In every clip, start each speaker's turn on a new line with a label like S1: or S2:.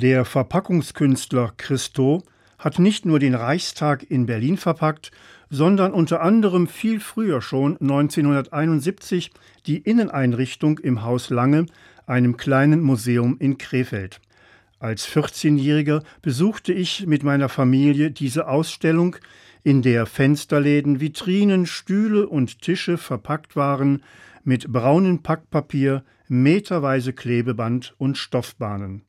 S1: Der Verpackungskünstler Christo hat nicht nur den Reichstag in Berlin verpackt, sondern unter anderem viel früher schon 1971 die Inneneinrichtung im Haus Lange, einem kleinen Museum in Krefeld. Als 14-Jähriger besuchte ich mit meiner Familie diese Ausstellung, in der Fensterläden, Vitrinen, Stühle und Tische verpackt waren mit braunem Packpapier, meterweise Klebeband und Stoffbahnen.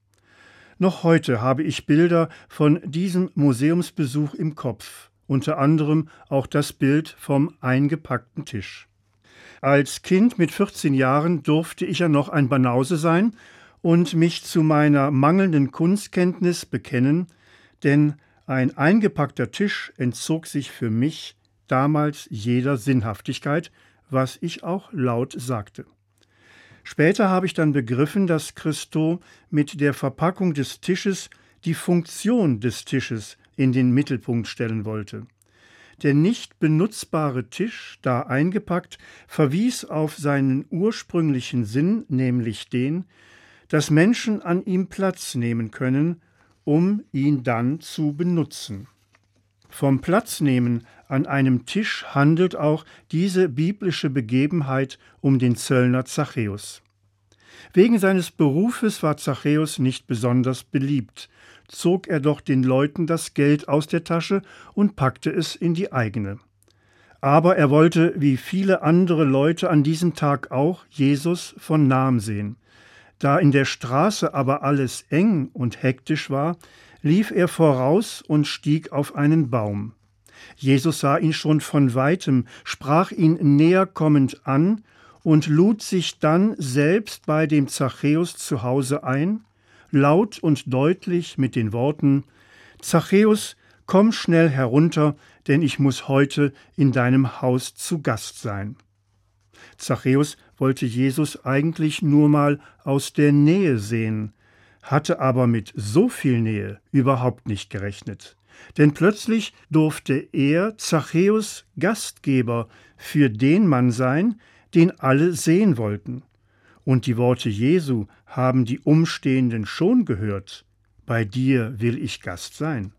S1: Noch heute habe ich Bilder von diesem Museumsbesuch im Kopf, unter anderem auch das Bild vom eingepackten Tisch. Als Kind mit 14 Jahren durfte ich ja noch ein Banause sein und mich zu meiner mangelnden Kunstkenntnis bekennen, denn ein eingepackter Tisch entzog sich für mich damals jeder Sinnhaftigkeit, was ich auch laut sagte. Später habe ich dann begriffen, dass Christo mit der Verpackung des Tisches die Funktion des Tisches in den Mittelpunkt stellen wollte. Der nicht benutzbare Tisch, da eingepackt, verwies auf seinen ursprünglichen Sinn, nämlich den, dass Menschen an ihm Platz nehmen können, um ihn dann zu benutzen. Vom Platznehmen an einem Tisch handelt auch diese biblische Begebenheit um den Zöllner Zachäus. Wegen seines Berufes war Zachäus nicht besonders beliebt, zog er doch den Leuten das Geld aus der Tasche und packte es in die eigene. Aber er wollte, wie viele andere Leute an diesem Tag auch, Jesus von nahem sehen. Da in der Straße aber alles eng und hektisch war, lief er voraus und stieg auf einen Baum. Jesus sah ihn schon von weitem, sprach ihn näher kommend an und lud sich dann selbst bei dem Zachäus zu Hause ein, laut und deutlich mit den Worten Zachäus, komm schnell herunter, denn ich muss heute in deinem Haus zu Gast sein. Zachäus wollte Jesus eigentlich nur mal aus der Nähe sehen, hatte aber mit so viel Nähe überhaupt nicht gerechnet. Denn plötzlich durfte er, Zachäus, Gastgeber für den Mann sein, den alle sehen wollten. Und die Worte Jesu haben die Umstehenden schon gehört. Bei dir will ich Gast sein.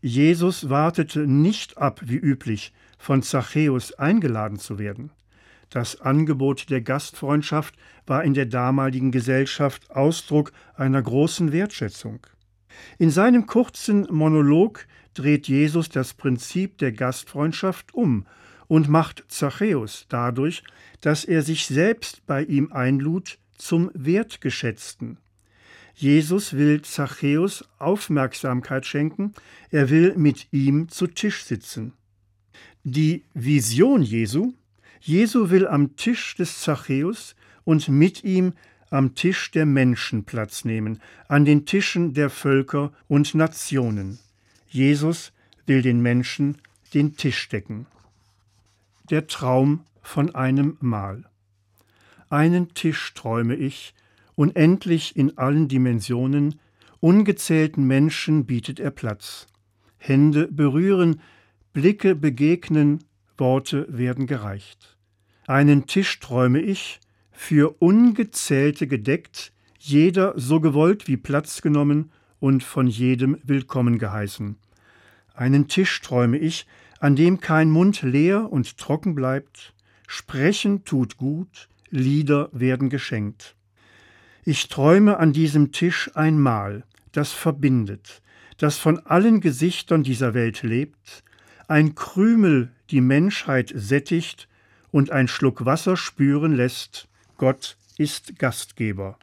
S1: Jesus wartete nicht ab, wie üblich, von Zachäus eingeladen zu werden. Das Angebot der Gastfreundschaft war in der damaligen Gesellschaft Ausdruck einer großen Wertschätzung. In seinem kurzen Monolog dreht Jesus das Prinzip der Gastfreundschaft um und macht Zachäus dadurch, dass er sich selbst bei ihm einlud, zum Wertgeschätzten. Jesus will Zachäus Aufmerksamkeit schenken, er will mit ihm zu Tisch sitzen. Die Vision Jesu Jesu will am Tisch des Zachäus und mit ihm am Tisch der Menschen Platz nehmen, an den Tischen der Völker und Nationen. Jesus will den Menschen den Tisch decken. Der Traum von einem Mahl. Einen Tisch träume ich, unendlich in allen Dimensionen, ungezählten Menschen bietet er Platz. Hände berühren, Blicke begegnen, Worte werden gereicht. Einen Tisch träume ich, für Ungezählte gedeckt, jeder so gewollt wie Platz genommen und von jedem willkommen geheißen. Einen Tisch träume ich, an dem kein Mund leer und trocken bleibt, Sprechen tut gut, Lieder werden geschenkt. Ich träume an diesem Tisch ein Mahl, das verbindet, das von allen Gesichtern dieser Welt lebt, ein Krümel die Menschheit sättigt und ein Schluck Wasser spüren lässt, Gott ist Gastgeber.